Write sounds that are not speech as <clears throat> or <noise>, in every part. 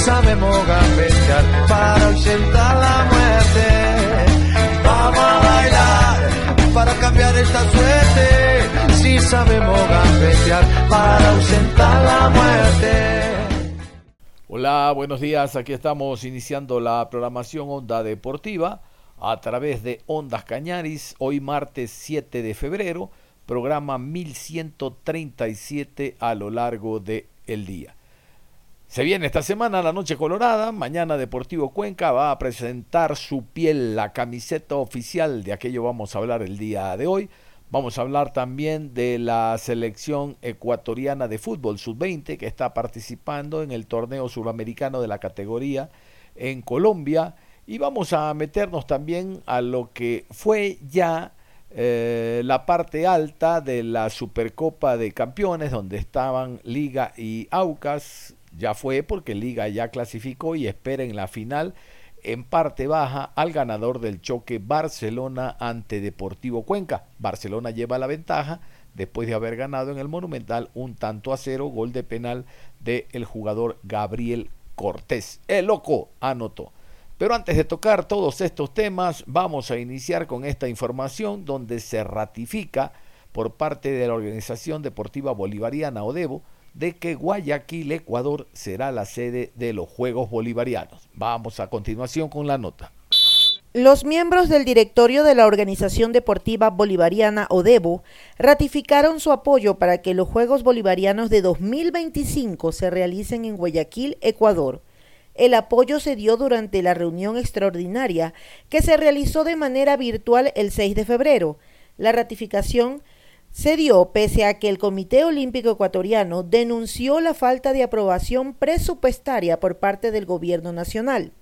Sabemos gambetear para ausentar la muerte. Vamos a bailar para cambiar esta suerte. Si sabemos gambetear para ausentar la muerte. Hola, buenos días. Aquí estamos iniciando la programación Onda Deportiva a través de Ondas Cañaris, hoy martes 7 de febrero, programa 1137 a lo largo del el día. Se viene esta semana la Noche Colorada, mañana Deportivo Cuenca va a presentar su piel, la camiseta oficial, de aquello vamos a hablar el día de hoy. Vamos a hablar también de la selección ecuatoriana de fútbol sub-20 que está participando en el torneo sudamericano de la categoría en Colombia. Y vamos a meternos también a lo que fue ya eh, la parte alta de la Supercopa de Campeones, donde estaban Liga y Aucas, ya fue porque Liga ya clasificó y espera en la final en parte baja al ganador del choque Barcelona ante Deportivo Cuenca. Barcelona lleva la ventaja después de haber ganado en el Monumental un tanto a cero, gol de penal del el jugador Gabriel Cortés. El loco anotó. Pero antes de tocar todos estos temas, vamos a iniciar con esta información donde se ratifica por parte de la Organización Deportiva Bolivariana ODEBO de que Guayaquil, Ecuador, será la sede de los Juegos Bolivarianos. Vamos a continuación con la nota. Los miembros del directorio de la Organización Deportiva Bolivariana ODEBO ratificaron su apoyo para que los Juegos Bolivarianos de 2025 se realicen en Guayaquil, Ecuador. El apoyo se dio durante la reunión extraordinaria que se realizó de manera virtual el 6 de febrero. La ratificación se dio pese a que el Comité Olímpico Ecuatoriano denunció la falta de aprobación presupuestaria por parte del Gobierno Nacional.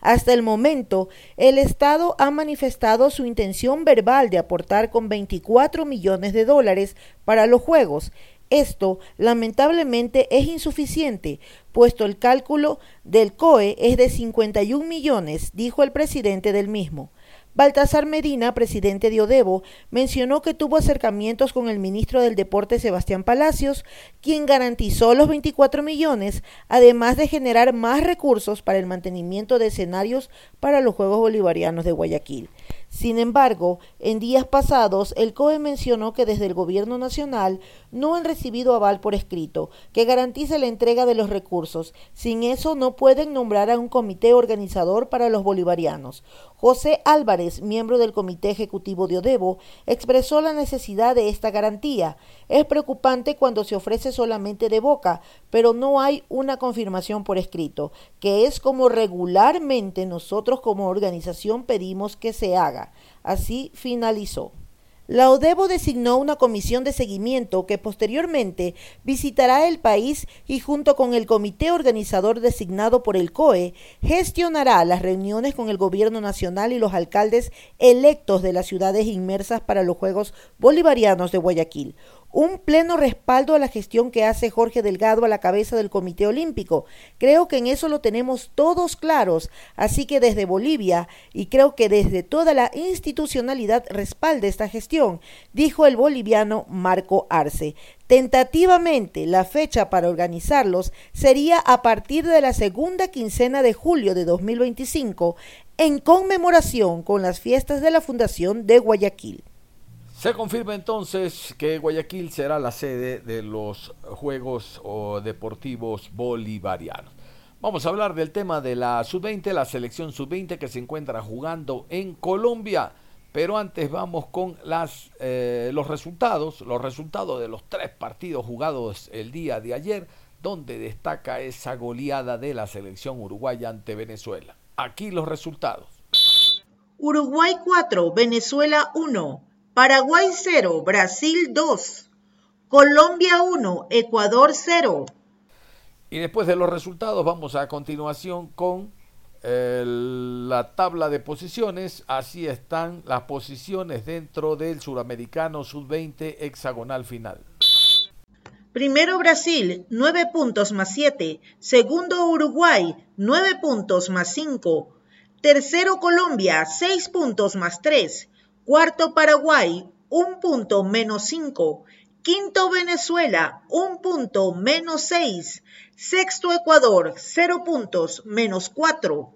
Hasta el momento, el Estado ha manifestado su intención verbal de aportar con 24 millones de dólares para los Juegos. Esto, lamentablemente, es insuficiente, puesto el cálculo del COE es de 51 millones, dijo el presidente del mismo. Baltasar Medina, presidente de Odebo, mencionó que tuvo acercamientos con el ministro del Deporte Sebastián Palacios, quien garantizó los 24 millones, además de generar más recursos para el mantenimiento de escenarios para los Juegos Bolivarianos de Guayaquil. Sin embargo, en días pasados, el COE mencionó que desde el Gobierno Nacional no han recibido aval por escrito que garantice la entrega de los recursos. Sin eso, no pueden nombrar a un comité organizador para los bolivarianos. José Álvarez, miembro del Comité Ejecutivo de Odebo, expresó la necesidad de esta garantía. Es preocupante cuando se ofrece solamente de boca, pero no hay una confirmación por escrito, que es como regularmente nosotros como organización pedimos que se haga. Así finalizó. La ODEBO designó una comisión de seguimiento que posteriormente visitará el país y junto con el comité organizador designado por el COE gestionará las reuniones con el gobierno nacional y los alcaldes electos de las ciudades inmersas para los Juegos Bolivarianos de Guayaquil un pleno respaldo a la gestión que hace Jorge Delgado a la cabeza del Comité Olímpico. Creo que en eso lo tenemos todos claros, así que desde Bolivia y creo que desde toda la institucionalidad respalda esta gestión, dijo el boliviano Marco Arce. Tentativamente, la fecha para organizarlos sería a partir de la segunda quincena de julio de 2025, en conmemoración con las fiestas de la Fundación de Guayaquil. Se confirma entonces que Guayaquil será la sede de los Juegos Deportivos Bolivarianos. Vamos a hablar del tema de la sub-20, la selección sub-20 que se encuentra jugando en Colombia. Pero antes vamos con eh, los resultados, los resultados de los tres partidos jugados el día de ayer, donde destaca esa goleada de la selección uruguaya ante Venezuela. Aquí los resultados. Uruguay 4, Venezuela 1, Paraguay 0, Brasil 2, Colombia 1, Ecuador 0. Y después de los resultados vamos a continuación con la tabla de posiciones. Así están las posiciones dentro del suramericano sub-20 hexagonal final. Primero Brasil, 9 puntos más 7. Segundo Uruguay, 9 puntos más 5. Tercero Colombia, 6 puntos más 3. Cuarto Paraguay, 1 punto menos 5. Quinto Venezuela, 1 punto menos 6. Sexto Ecuador, 0 puntos menos 4.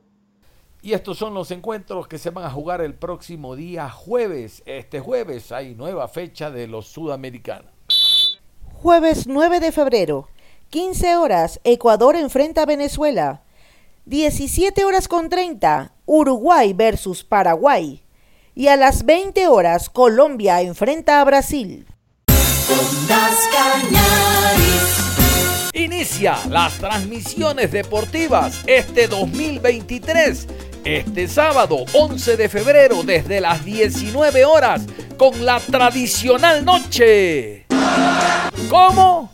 Y estos son los encuentros que se van a jugar el próximo día jueves. Este jueves hay nueva fecha de los sudamericanos. Jueves 9 de febrero, 15 horas, Ecuador enfrenta a Venezuela. 17 horas con 30, Uruguay versus Paraguay. Y a las 20 horas, Colombia enfrenta a Brasil. Inicia las transmisiones deportivas este 2023, este sábado 11 de febrero desde las 19 horas con la tradicional noche. ¿Cómo?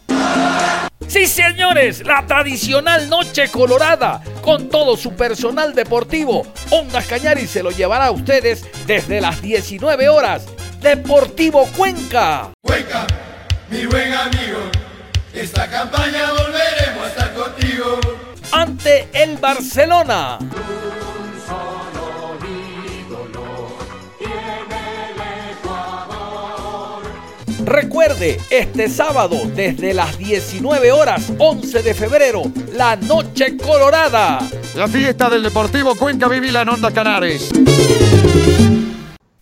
Sí, señores, la tradicional Noche Colorada, con todo su personal deportivo. Ondas Cañari se lo llevará a ustedes desde las 19 horas. Deportivo Cuenca. Cuenca, mi buen amigo, esta campaña volveremos a estar contigo. Ante el Barcelona. Recuerde, este sábado desde las 19 horas, 11 de febrero, la Noche Colorada. La fiesta del Deportivo Cuenca Vivila en Onda Canares.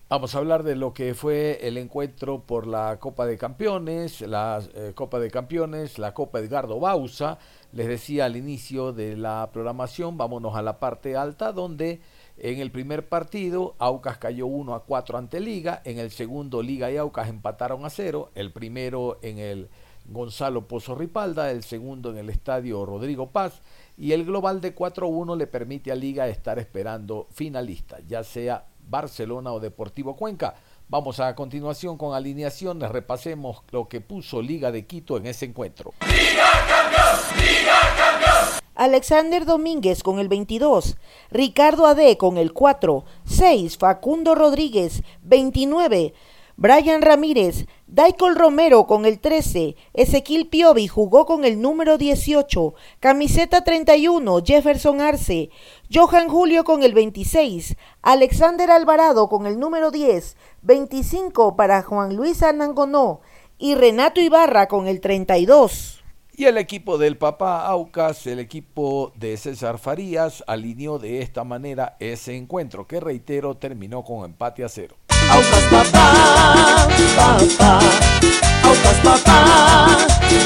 Vamos a hablar de lo que fue el encuentro por la Copa de Campeones, la eh, Copa de Campeones, la Copa Edgardo Bausa. Les decía al inicio de la programación, vámonos a la parte alta donde en el primer partido, Aucas cayó 1 a 4 ante Liga. En el segundo, Liga y Aucas empataron a 0. El primero en el Gonzalo Pozo Ripalda, el segundo en el estadio Rodrigo Paz. Y el global de 4-1 le permite a Liga estar esperando finalistas, ya sea Barcelona o Deportivo Cuenca. Vamos a continuación con alineaciones, repasemos lo que puso Liga de Quito en ese encuentro. Liga campeón, Liga. Alexander Domínguez con el 22, Ricardo Ade con el 4, 6, Facundo Rodríguez, 29, Brian Ramírez, Daikol Romero con el 13, Ezequiel Piovi jugó con el número 18, camiseta 31, Jefferson Arce, Johan Julio con el 26, Alexander Alvarado con el número 10, 25 para Juan Luis Anangonó y Renato Ibarra con el 32. Y el equipo del papá Aucas, el equipo de César Farías, alineó de esta manera ese encuentro, que reitero, terminó con empate a cero. Aucas papá, papá, Aucas papá,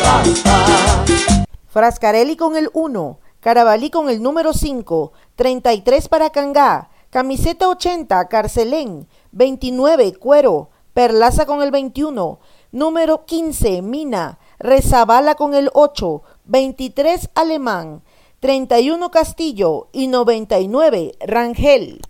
papá. Frascarelli con el 1, Carabalí con el número 5, 33 para Cangá, camiseta 80, Carcelén, 29, Cuero, Perlaza con el 21, número 15, Mina, Rezabala con el 8, 23 Alemán, 31 Castillo y 99 Rangel.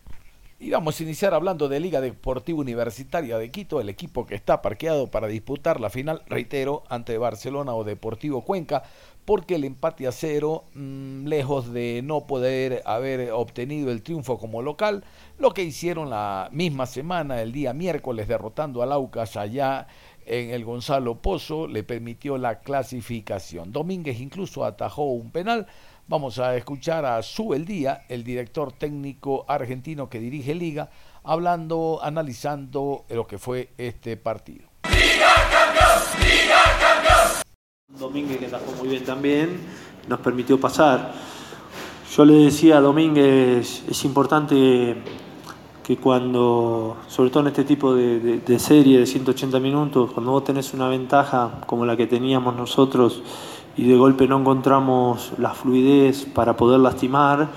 Y vamos a iniciar hablando de Liga Deportiva Universitaria de Quito, el equipo que está parqueado para disputar la final, reitero, ante Barcelona o Deportivo Cuenca, porque el empate a cero, mm, lejos de no poder haber obtenido el triunfo como local, lo que hicieron la misma semana, el día miércoles, derrotando al Aucas allá en el Gonzalo Pozo le permitió la clasificación. Domínguez incluso atajó un penal. Vamos a escuchar a Su Día, el director técnico argentino que dirige Liga, hablando, analizando lo que fue este partido. Liga campeón, Liga campeón. Domínguez que atajó muy bien también, nos permitió pasar. Yo le decía a Domínguez, es importante que cuando, sobre todo en este tipo de, serie de 180 minutos, cuando vos tenés una ventaja como la que teníamos nosotros y de golpe no encontramos la fluidez para poder lastimar,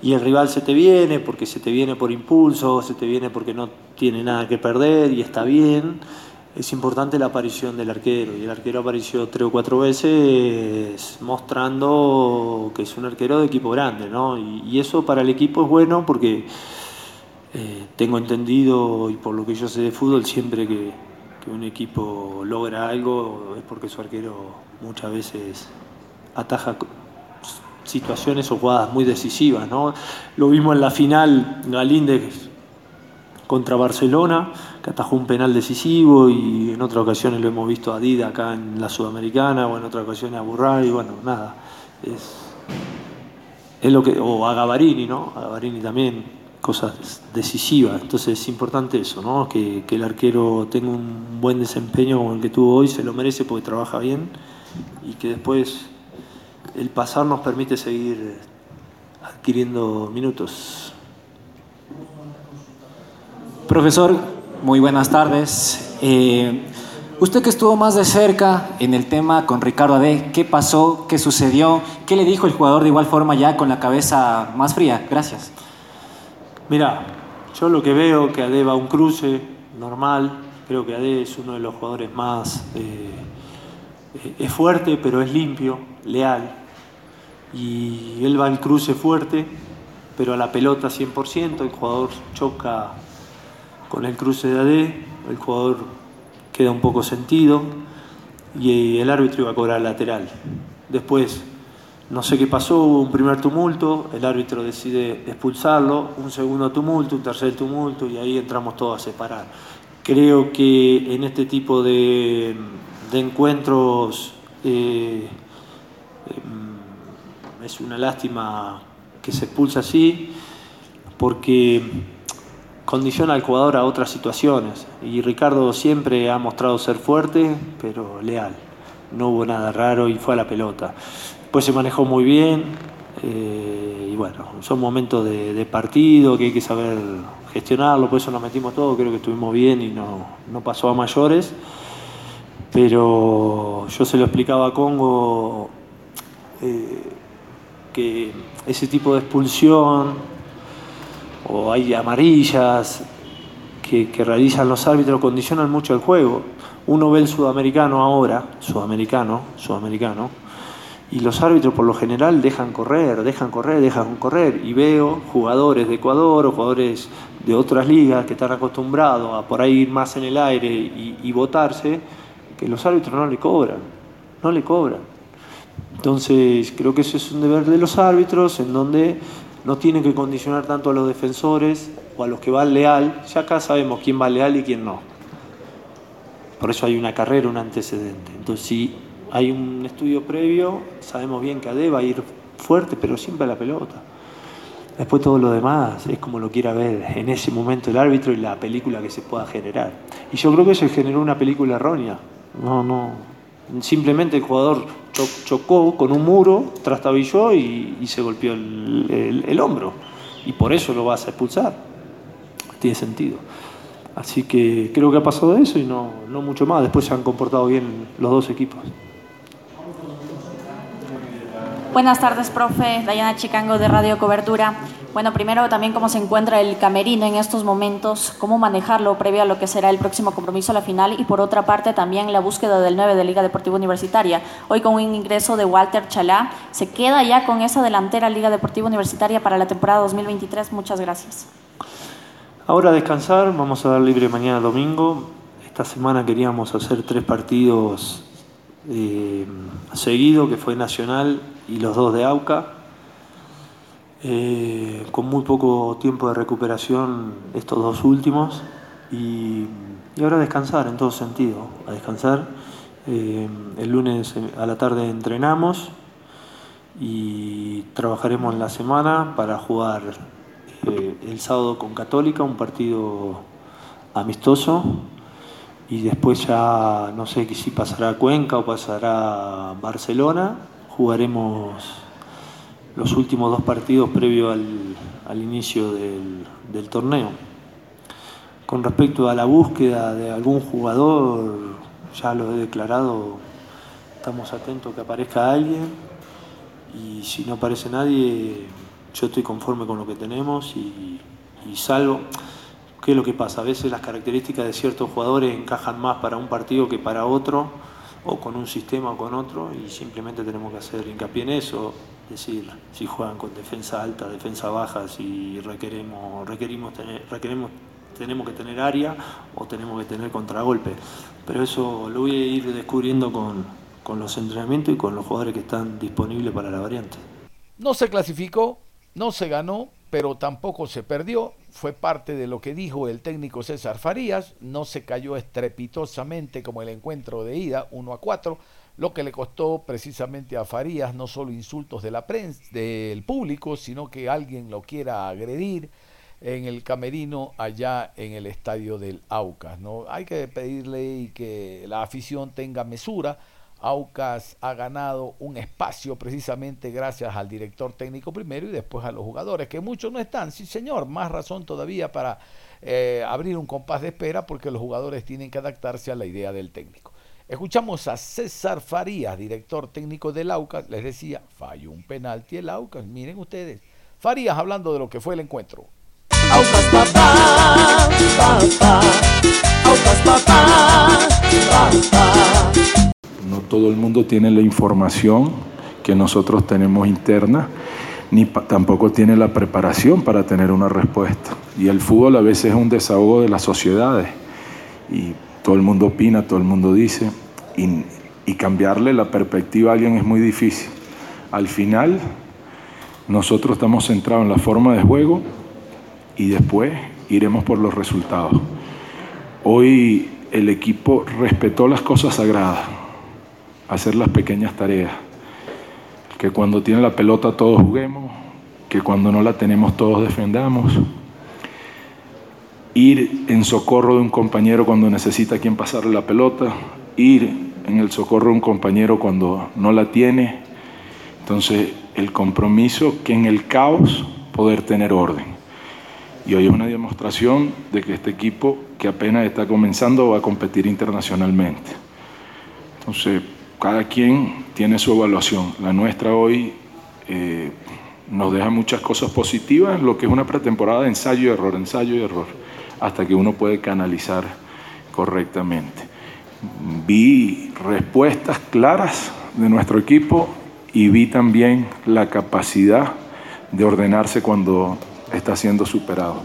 y el rival se te viene porque se te viene por impulso, se te viene porque no tiene nada que perder y está bien, es importante la aparición del arquero. Y el arquero apareció tres o cuatro veces mostrando que es un arquero de equipo grande, ¿no? Y, y eso para el equipo es bueno porque Eh, tengo entendido, y por lo que yo sé de fútbol, siempre que, un equipo logra algo es porque su arquero muchas veces ataja situaciones o jugadas muy decisivas. ¿no? Lo vimos en la final Galíndez contra Barcelona, que atajó un penal decisivo y en otras ocasiones lo hemos visto a Dida acá en la Sudamericana o en otras ocasiones a Burray, bueno, nada, es, es lo que, o a Gavarini, ¿no? A Gavarini también, cosas decisivas, entonces es importante eso, ¿no? Que, que el arquero tenga un buen desempeño como el que tuvo hoy, se lo merece porque trabaja bien y que después el pasar nos permite seguir adquiriendo minutos. Profesor, muy buenas tardes. Eh, usted que estuvo más de cerca en el tema con Ricardo Ade, ¿qué pasó? ¿Qué sucedió? ¿Qué le dijo el jugador de igual forma ya con la cabeza más fría? Gracias. Mira, yo lo que veo que Ade va a un cruce normal, creo que Ade es uno de los jugadores más... Eh, es fuerte, pero es limpio, leal. Y él va al cruce fuerte, pero a la pelota 100%, el jugador choca con el cruce de AD, el jugador queda un poco sentido y el árbitro iba a cobrar lateral. Después, no sé qué pasó, hubo un primer tumulto, el árbitro decide expulsarlo, un segundo tumulto, un tercer tumulto y ahí entramos todos a separar. Creo que en este tipo de, encuentros eh, eh, es una lástima que se expulsa así, porque condiciona al jugador a otras situaciones. Y Ricardo siempre ha mostrado ser fuerte, pero leal. No hubo nada raro y fue a la pelota. Después se manejó muy bien. Eh, y bueno, son momentos de, partido que hay que saber gestionarlo, por eso nos metimos todo, creo que estuvimos bien y no, no pasó a mayores. Pero yo se lo explicaba a Congo eh, que ese tipo de expulsión o hay amarillas que, realizan los árbitros, condicionan mucho el juego. Uno ve el sudamericano ahora, sudamericano, sudamericano, y los árbitros por lo general dejan correr, dejan correr, dejan correr. Y veo jugadores de Ecuador o jugadores de otras ligas que están acostumbrados a por ahí ir más en el aire y, y votarse, que los árbitros no le cobran, no le cobran. Entonces creo que eso es un deber de los árbitros en donde no tienen que condicionar tanto a los defensores o a los que van leal. Ya acá sabemos quién va leal y quién no. Por eso hay una carrera, un antecedente. Entonces, si hay un estudio previo, sabemos bien que Ade va a ir fuerte, pero siempre a la pelota. Después todo lo demás es como lo quiera ver en ese momento el árbitro y la película que se pueda generar. Y yo creo que se generó una película errónea. No, no. Simplemente el jugador chocó con un muro, trastabilló y, se golpeó el, hombro. Y por eso lo vas a expulsar. Tiene sentido. Así que creo que ha pasado eso y no, no mucho más. Después se han comportado bien los dos equipos. Buenas tardes, profe. Dayana Chicango de Radio Cobertura. Bueno, primero también cómo se encuentra el camerino en estos momentos, cómo manejarlo previo a lo que será el próximo compromiso a la final y por otra parte también la búsqueda del 9 de Liga Deportiva Universitaria. Hoy con un ingreso de Walter Chalá, se queda ya con esa delantera Liga Deportiva Universitaria para la temporada 2023. Muchas gracias. Ahora descansar, vamos a dar libre mañana domingo. Esta semana queríamos hacer tres partidos eh, seguidos, que fue Nacional y los dos de AUCA. Eh, con muy poco tiempo de recuperación estos dos últimos. Y, ahora descansar en todo sentido, a descansar. Eh, el lunes a la tarde entrenamos y trabajaremos en la semana para jugar el sábado con Católica, un partido amistoso y después ya no sé si pasará a Cuenca o pasará a Barcelona, jugaremos los últimos dos partidos previo al, inicio del, torneo. Con respecto a la búsqueda de algún jugador, ya lo he declarado, estamos atentos que aparezca alguien y si no aparece nadie, yo estoy conforme con lo que tenemos y, y salvo. ¿Qué es lo que pasa? A veces las características de ciertos jugadores encajan más para un partido que para otro, o con un sistema o con otro, y simplemente tenemos que hacer hincapié en eso decir si juegan con defensa alta, defensa baja, si requeremos, requerimos tener, requeremos, tenemos que tener área o tenemos que tener contragolpe. Pero eso lo voy a ir descubriendo con, con los entrenamientos y con los jugadores que están disponibles para la variante. No se clasificó, no se ganó, pero tampoco se perdió. Fue parte de lo que dijo el técnico César Farías. No se cayó estrepitosamente como el encuentro de ida, 1 a 4 lo que le costó precisamente a Farías no solo insultos de la prensa, del público, sino que alguien lo quiera agredir en el camerino allá en el estadio del Aucas. ¿no? Hay que pedirle y que la afición tenga mesura. Aucas ha ganado un espacio precisamente gracias al director técnico primero y después a los jugadores, que muchos no están. Sí, señor, más razón todavía para eh, abrir un compás de espera porque los jugadores tienen que adaptarse a la idea del técnico. Escuchamos a César Farías, director técnico del Aucas, les decía, falló un penalti el Aucas, miren ustedes. Farías hablando de lo que fue el encuentro. Aucas papá, papá, papá, papá. No todo el mundo tiene la información que nosotros tenemos interna, ni tampoco tiene la preparación para tener una respuesta. Y el fútbol a veces es un desahogo de las sociedades. Y todo el mundo opina, todo el mundo dice, y, cambiarle la perspectiva a alguien es muy difícil. Al final, nosotros estamos centrados en la forma de juego y después iremos por los resultados. Hoy el equipo respetó las cosas sagradas, hacer las pequeñas tareas, que cuando tiene la pelota todos juguemos, que cuando no la tenemos todos defendamos ir en socorro de un compañero cuando necesita quien pasarle la pelota, ir en el socorro de un compañero cuando no la tiene. Entonces, el compromiso que en el caos poder tener orden. Y hoy es una demostración de que este equipo, que apenas está comenzando, va a competir internacionalmente. Entonces, cada quien tiene su evaluación. La nuestra hoy eh, nos deja muchas cosas positivas, lo que es una pretemporada de ensayo y error, ensayo y error hasta que uno puede canalizar correctamente. Vi respuestas claras de nuestro equipo y vi también la capacidad de ordenarse cuando está siendo superado.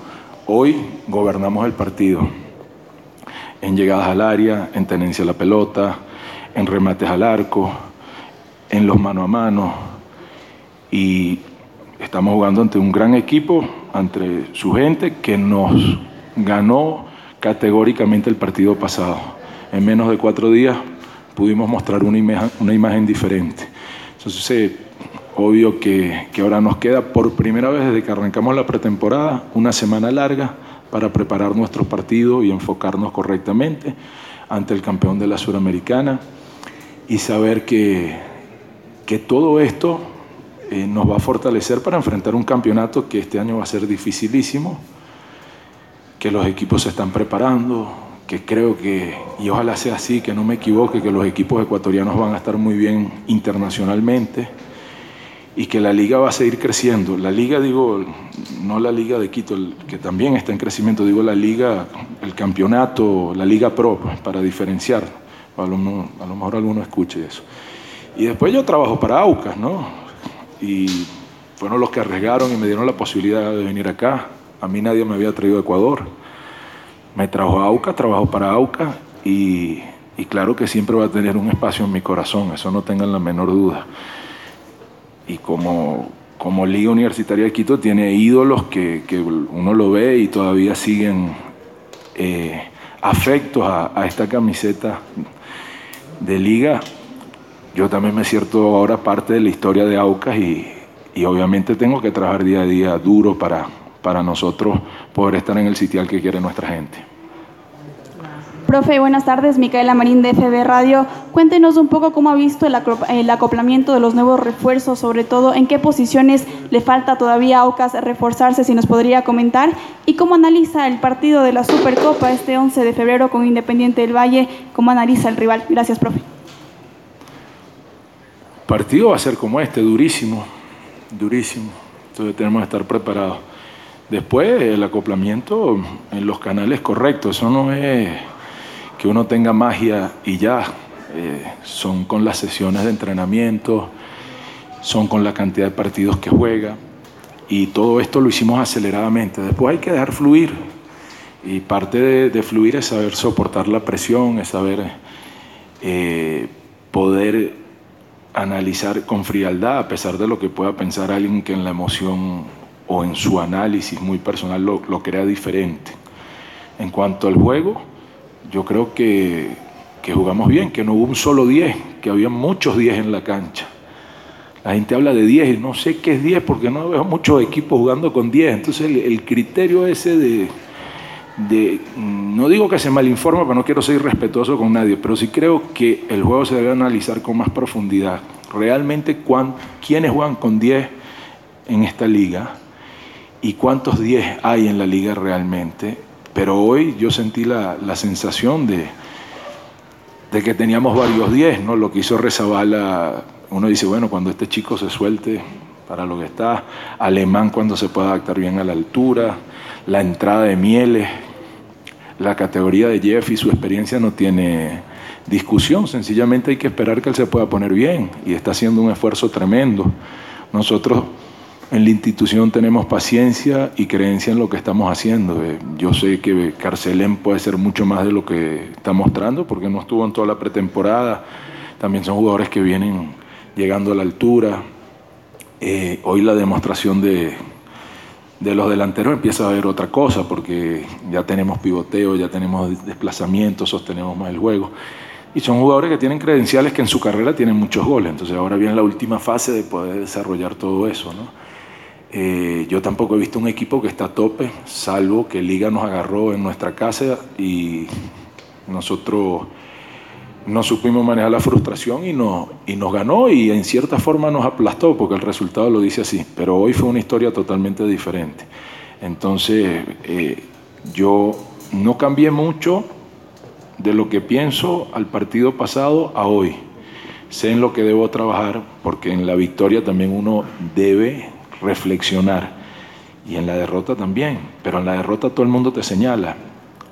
Hoy gobernamos el partido en llegadas al área, en tenencia de la pelota, en remates al arco, en los mano a mano y estamos jugando ante un gran equipo, ante su gente que nos ganó categóricamente el partido pasado. En menos de cuatro días pudimos mostrar una imagen, una imagen diferente. Entonces, eh, obvio que, que ahora nos queda por primera vez desde que arrancamos la pretemporada una semana larga para preparar nuestro partido y enfocarnos correctamente ante el campeón de la Suramericana y saber que, que todo esto eh, nos va a fortalecer para enfrentar un campeonato que este año va a ser dificilísimo que los equipos se están preparando, que creo que, y ojalá sea así, que no me equivoque, que los equipos ecuatorianos van a estar muy bien internacionalmente y que la liga va a seguir creciendo. La liga, digo, no la liga de Quito, que también está en crecimiento, digo la liga, el campeonato, la liga pro, pues, para diferenciar. A lo, a lo mejor alguno escuche eso. Y después yo trabajo para AUCAS, ¿no? Y fueron los que arriesgaron y me dieron la posibilidad de venir acá. A mí nadie me había traído a Ecuador. Me trajo a AUCA, trabajo para AUCA y, claro que siempre va a tener un espacio en mi corazón, eso no tengan la menor duda. Y como, como Liga Universitaria de Quito tiene ídolos que, uno lo ve y todavía siguen eh, afectos a, esta camiseta de liga, yo también me siento ahora parte de la historia de AUCAS y, y obviamente tengo que trabajar día a día duro para, para nosotros poder estar en el sitial que quiere nuestra gente. Profe, buenas tardes. Micaela Marín de FB Radio. Cuéntenos un poco cómo ha visto el acoplamiento de los nuevos refuerzos, sobre todo en qué posiciones le falta todavía a Ocas reforzarse, si nos podría comentar, y cómo analiza el partido de la Supercopa este 11 de febrero con Independiente del Valle, cómo analiza el rival. Gracias, profe. Partido va a ser como este, durísimo, durísimo. Entonces tenemos que estar preparados. Después el acoplamiento en los canales correctos, eso no es que uno tenga magia y ya, eh, son con las sesiones de entrenamiento son con la cantidad de partidos que juega. Y todo esto lo hicimos aceleradamente. Después hay que dejar fluir. Y parte de, fluir es saber soportar la presión, es saber eh, poder analizar con frialdad, a pesar de lo que pueda pensar alguien que en la emoción o en su análisis muy personal lo, lo crea diferente. En cuanto al juego, yo creo que, que jugamos bien, que no hubo un solo 10, que había muchos 10 en la cancha. La gente habla de 10 y no sé qué es 10 porque no veo muchos equipos jugando con 10. Entonces el, criterio ese de, de, no digo que se malinforma, pero no quiero ser irrespetuoso con nadie, pero sí creo que el juego se debe analizar con más profundidad. Realmente, ¿quiénes juegan con 10 en esta liga? ¿Y cuántos 10 hay en la liga realmente? Pero hoy yo sentí la, la sensación de, de que teníamos varios 10, ¿no? Lo que hizo Rezabala, uno dice, bueno, cuando este chico se suelte para lo que está, Alemán cuando se pueda adaptar bien a la altura, la entrada de Mieles, la categoría de Jeff y su experiencia no tiene discusión, sencillamente hay que esperar que él se pueda poner bien y está haciendo un esfuerzo tremendo. Nosotros en la institución tenemos paciencia y creencia en lo que estamos haciendo. Eh, yo sé que Carcelén puede ser mucho más de lo que está mostrando porque no estuvo en toda la pretemporada. También son jugadores que vienen llegando a la altura. Eh, hoy la demostración de, de los delanteros empieza a haber otra cosa porque ya tenemos pivoteo, ya tenemos desplazamiento, sostenemos más el juego. Y son jugadores que tienen credenciales que en su carrera tienen muchos goles. Entonces ahora viene la última fase de poder desarrollar todo eso. ¿no? Eh, yo tampoco he visto un equipo que está a tope, salvo que Liga nos agarró en nuestra casa y nosotros no supimos manejar la frustración y, no, y nos ganó y en cierta forma nos aplastó, porque el resultado lo dice así. Pero hoy fue una historia totalmente diferente. Entonces, eh, yo no cambié mucho de lo que pienso al partido pasado a hoy. Sé en lo que debo trabajar, porque en la victoria también uno debe reflexionar. Y en la derrota también. Pero en la derrota todo el mundo te señala.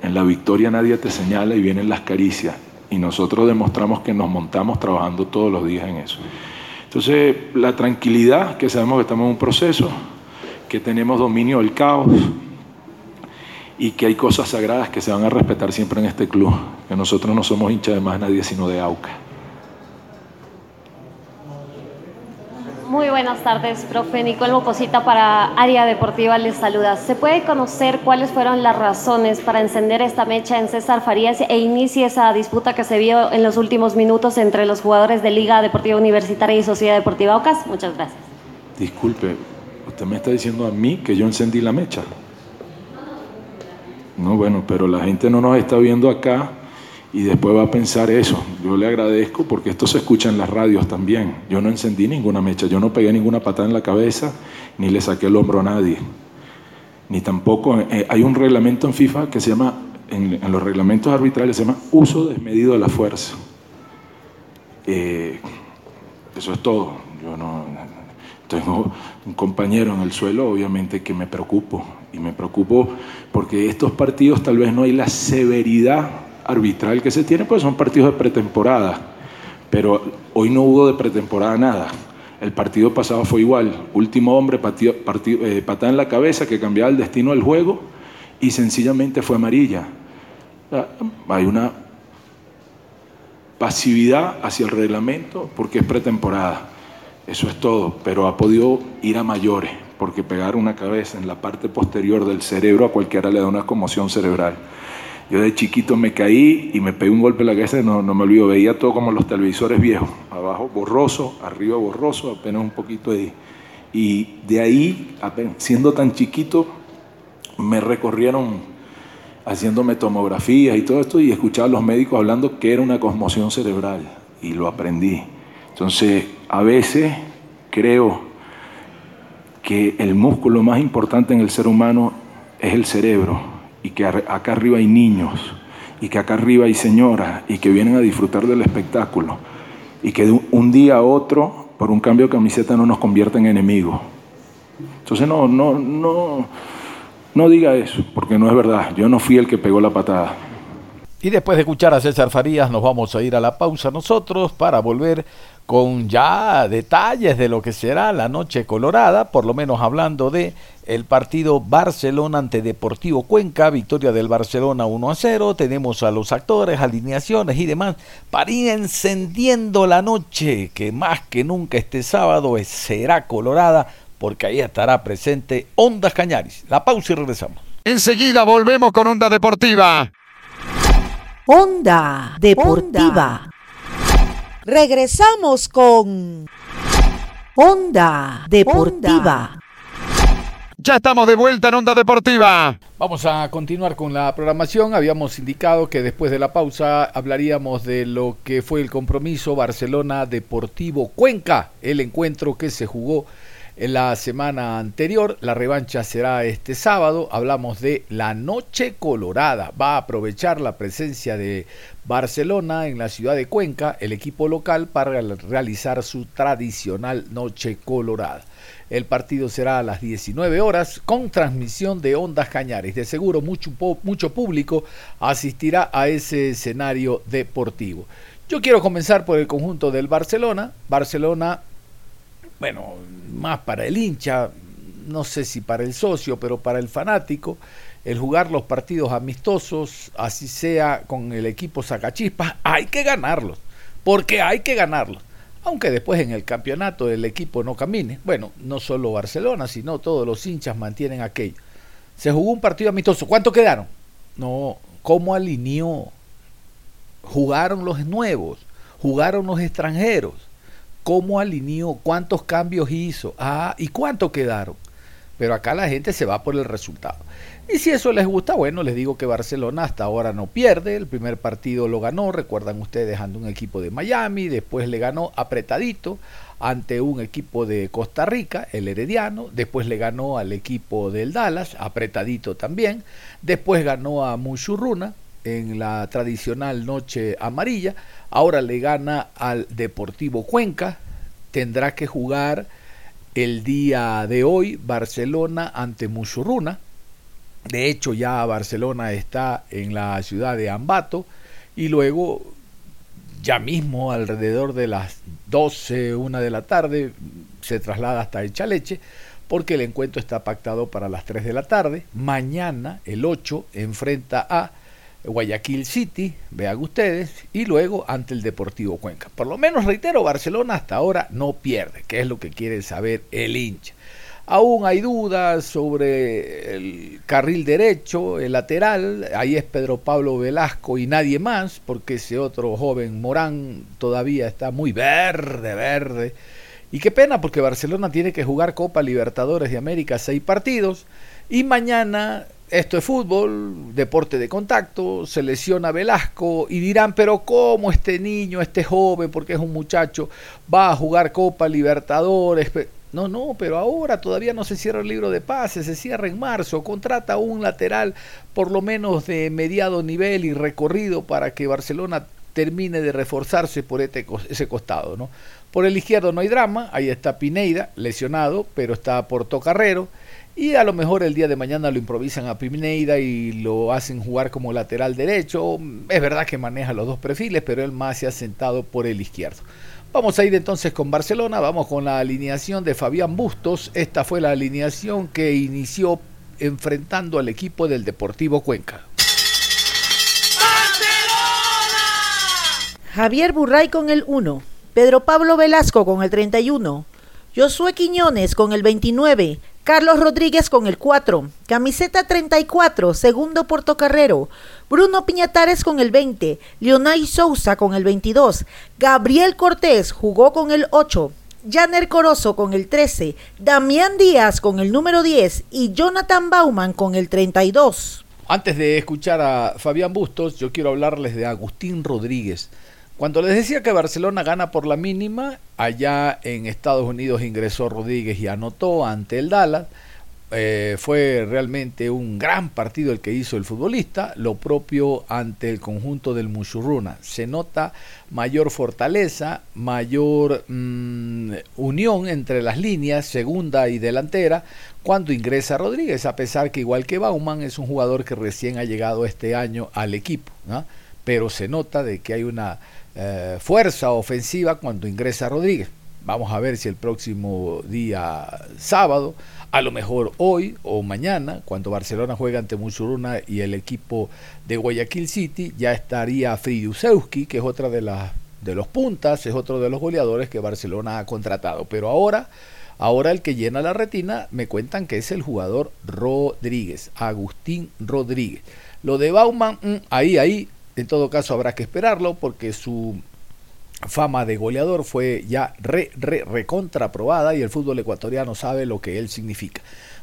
En la victoria nadie te señala y vienen las caricias. Y nosotros demostramos que nos montamos trabajando todos los días en eso. Entonces, la tranquilidad, que sabemos que estamos en un proceso, que tenemos dominio del caos y que hay cosas sagradas que se van a respetar siempre en este club, que nosotros no somos hinchas de más nadie sino de AUCA. Muy buenas tardes, profe. Nicole Bocosita para Área Deportiva les saluda. ¿Se puede conocer cuáles fueron las razones para encender esta mecha en César Farías e inicie esa disputa que se vio en los últimos minutos entre los jugadores de Liga Deportiva Universitaria y Sociedad Deportiva Ocas? Muchas gracias. Disculpe, usted me está diciendo a mí que yo encendí la mecha. No, bueno, pero la gente no nos está viendo acá y después va a pensar eso. Yo le agradezco porque esto se escucha en las radios también. Yo no encendí ninguna mecha, yo no pegué ninguna patada en la cabeza, ni le saqué el hombro a nadie. Ni tampoco, eh, hay un reglamento en FIFA que se llama, en, en, los reglamentos arbitrales se llama uso desmedido de la fuerza. Eh, eso es todo. Yo no tengo un compañero en el suelo, obviamente que me preocupo. Y me preocupo porque estos partidos tal vez no hay la severidad arbitral que se tiene, pues son partidos de pretemporada. Pero hoy no hubo de pretemporada nada. El partido pasado fue igual. Último hombre, partido, eh, patada en la cabeza que cambiaba el destino del juego y sencillamente fue amarilla. Hay una pasividad hacia el reglamento porque es pretemporada. Eso es todo. Pero ha podido ir a mayores porque pegar una cabeza en la parte posterior del cerebro a cualquiera le da una conmoción cerebral. Yo de chiquito me caí y me pegué un golpe en la cabeza y no, no me olvido, veía todo como los televisores viejos, abajo borroso, arriba borroso, apenas un poquito de... Y de ahí, siendo tan chiquito, me recorrieron haciéndome tomografías y todo esto y escuchaba a los médicos hablando que era una conmoción cerebral y lo aprendí. Entonces, a veces creo que el músculo más importante en el ser humano es el cerebro y que acá arriba hay niños y que acá arriba hay señoras y que vienen a disfrutar del espectáculo y que de un día a otro por un cambio de camiseta no nos convierta en enemigos. Entonces no, no, no, no diga eso, porque no es verdad. Yo no fui el que pegó la patada. Y después de escuchar a César Farías nos vamos a ir a la pausa nosotros para volver con ya detalles de lo que será la noche colorada, por lo menos hablando de el partido Barcelona ante Deportivo Cuenca, victoria del Barcelona 1 a 0, tenemos a los actores, alineaciones y demás, para ir encendiendo la noche, que más que nunca este sábado será colorada, porque ahí estará presente Ondas Cañaris. La pausa y regresamos. Enseguida volvemos con Onda Deportiva. Onda Deportiva. Regresamos con Onda Deportiva. Ya estamos de vuelta en Onda Deportiva. Vamos a continuar con la programación. Habíamos indicado que después de la pausa hablaríamos de lo que fue el compromiso Barcelona Deportivo Cuenca, el encuentro que se jugó en la semana anterior. La revancha será este sábado. Hablamos de la Noche Colorada. Va a aprovechar la presencia de Barcelona en la ciudad de Cuenca, el equipo local, para realizar su tradicional Noche Colorada. El partido será a las 19 horas con transmisión de Ondas Cañares. De seguro mucho, mucho público asistirá a ese escenario deportivo. Yo quiero comenzar por el conjunto del Barcelona. Barcelona bueno, más para el hincha, no sé si para el socio, pero para el fanático, el jugar los partidos amistosos, así sea con el equipo Sacachispas, hay que ganarlos, porque hay que ganarlos. Aunque después en el campeonato el equipo no camine, bueno, no solo Barcelona, sino todos los hinchas mantienen aquello. Se jugó un partido amistoso, ¿cuánto quedaron? No, ¿cómo alineó? Jugaron los nuevos, jugaron los extranjeros cómo alineó, cuántos cambios hizo, ah, y cuánto quedaron. Pero acá la gente se va por el resultado. Y si eso les gusta, bueno, les digo que Barcelona hasta ahora no pierde. El primer partido lo ganó, recuerdan ustedes, dejando un equipo de Miami. Después le ganó apretadito ante un equipo de Costa Rica, el Herediano. Después le ganó al equipo del Dallas, apretadito también. Después ganó a Muchurruna en la tradicional noche amarilla. Ahora le gana al Deportivo Cuenca. Tendrá que jugar el día de hoy Barcelona ante Musurruna. De hecho, ya Barcelona está en la ciudad de Ambato y luego, ya mismo alrededor de las 12, una de la tarde, se traslada hasta Echaleche porque el encuentro está pactado para las 3 de la tarde. Mañana, el 8, enfrenta a Guayaquil City, vean ustedes, y luego ante el Deportivo Cuenca. Por lo menos, reitero, Barcelona hasta ahora no pierde, que es lo que quiere saber el hincha. Aún hay dudas sobre el carril derecho, el lateral, ahí es Pedro Pablo Velasco y nadie más, porque ese otro joven Morán todavía está muy verde, verde. Y qué pena, porque Barcelona tiene que jugar Copa Libertadores de América seis partidos, y mañana esto es fútbol, deporte de contacto, se lesiona Velasco y dirán, pero ¿cómo este niño, este joven, porque es un muchacho, va a jugar Copa Libertadores? No, no, pero ahora todavía no se cierra el libro de pases, se cierra en marzo, contrata un lateral por lo menos de mediado nivel y recorrido para que Barcelona termine de reforzarse por este ese costado, ¿no? Por el izquierdo no hay drama, ahí está Pineida, lesionado, pero está Portocarrero. Y a lo mejor el día de mañana lo improvisan a Pineida y lo hacen jugar como lateral derecho. Es verdad que maneja los dos perfiles, pero él más se ha sentado por el izquierdo. Vamos a ir entonces con Barcelona, vamos con la alineación de Fabián Bustos. Esta fue la alineación que inició enfrentando al equipo del Deportivo Cuenca. Javier Burray con el 1, Pedro Pablo Velasco con el 31, Josué Quiñones con el 29, Carlos Rodríguez con el 4, camiseta 34, segundo portocarrero, Bruno Piñatares con el 20, Leonay Sousa con el 22, Gabriel Cortés jugó con el 8, Janer Corozo con el 13, Damián Díaz con el número 10 y Jonathan Bauman con el 32. Antes de escuchar a Fabián Bustos, yo quiero hablarles de Agustín Rodríguez. Cuando les decía que Barcelona gana por la mínima, allá en Estados Unidos ingresó Rodríguez y anotó ante el Dallas. Eh, fue realmente un gran partido el que hizo el futbolista, lo propio ante el conjunto del Muchurruna. Se nota mayor fortaleza, mayor mm, unión entre las líneas, segunda y delantera, cuando ingresa Rodríguez, a pesar que igual que Bauman es un jugador que recién ha llegado este año al equipo. ¿no? pero se nota de que hay una eh, fuerza ofensiva cuando ingresa Rodríguez. Vamos a ver si el próximo día sábado, a lo mejor hoy o mañana, cuando Barcelona juega ante Musuruna y el equipo de Guayaquil City, ya estaría Fridiusewski, que es otra de las de los puntas, es otro de los goleadores que Barcelona ha contratado. Pero ahora, ahora el que llena la retina, me cuentan que es el jugador Rodríguez, Agustín Rodríguez. Lo de Bauman, mm, ahí, ahí, en todo caso habrá que esperarlo porque su fama de goleador fue ya re, re, recontraprobada y el fútbol ecuatoriano sabe lo que él significa.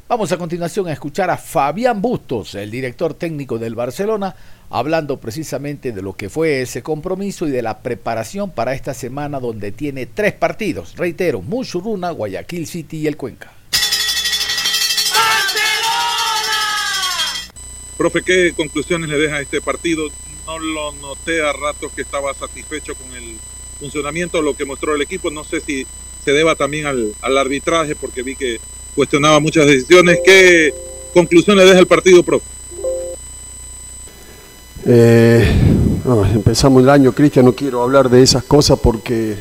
Vamos a continuación a escuchar a Fabián Bustos, el director técnico del Barcelona, hablando precisamente de lo que fue ese compromiso y de la preparación para esta semana donde tiene tres partidos. Reitero, Muchuruna, Guayaquil City y el Cuenca. Profe, ¿qué conclusiones le deja este partido? No lo noté a ratos que estaba satisfecho con el funcionamiento, lo que mostró el equipo. No sé si se deba también al, arbitraje, porque vi que cuestionaba muchas decisiones. ¿Qué conclusiones deja el partido, profe? Eh, empezamos el año, Cristian, no quiero hablar de esas cosas porque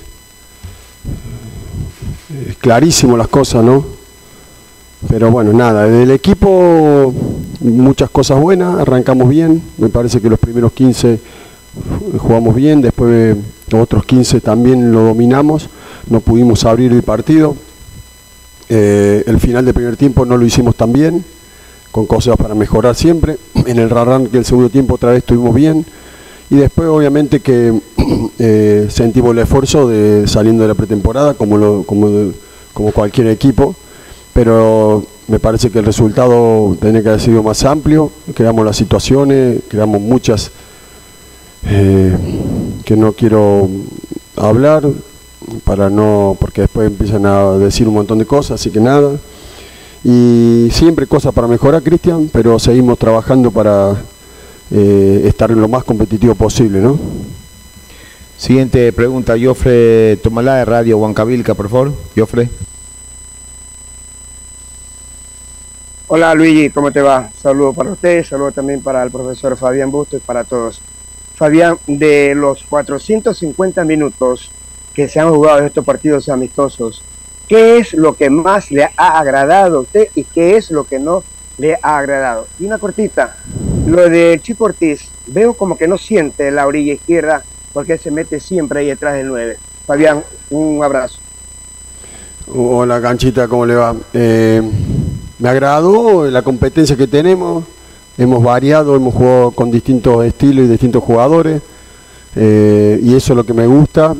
es clarísimo las cosas, ¿no? Pero bueno, nada, del equipo muchas cosas buenas, arrancamos bien, me parece que los primeros 15 jugamos bien, después los otros 15 también lo dominamos, no pudimos abrir el partido, eh, el final del primer tiempo no lo hicimos tan bien, con cosas para mejorar siempre, <clears throat> en el que el segundo tiempo otra vez estuvimos bien, y después obviamente que <clears throat> eh, sentimos el esfuerzo de saliendo de la pretemporada como, lo, como, como cualquier equipo, pero me parece que el resultado tenía que haber sido más amplio, creamos las situaciones, creamos muchas eh, que no quiero hablar para no porque después empiezan a decir un montón de cosas, así que nada. Y siempre cosas para mejorar, Cristian, pero seguimos trabajando para eh, estar lo más competitivo posible, ¿no? Siguiente pregunta, Jofre Tomalá de Radio Huancavilca, por favor. Jofre. Hola Luigi, ¿cómo te va? Saludo para usted, saludo también para el profesor Fabián Busto y para todos. Fabián, de los 450 minutos que se han jugado en estos partidos amistosos, ¿qué es lo que más le ha agradado a usted y qué es lo que no le ha agradado? Y una cortita, lo de Chico Ortiz, veo como que no siente la orilla izquierda porque se mete siempre ahí detrás del 9. Fabián, un abrazo. Hola Canchita, ¿cómo le va? Eh, me agradó la competencia que tenemos, hemos variado, hemos jugado con distintos estilos y distintos jugadores, eh, y eso es lo que me gusta.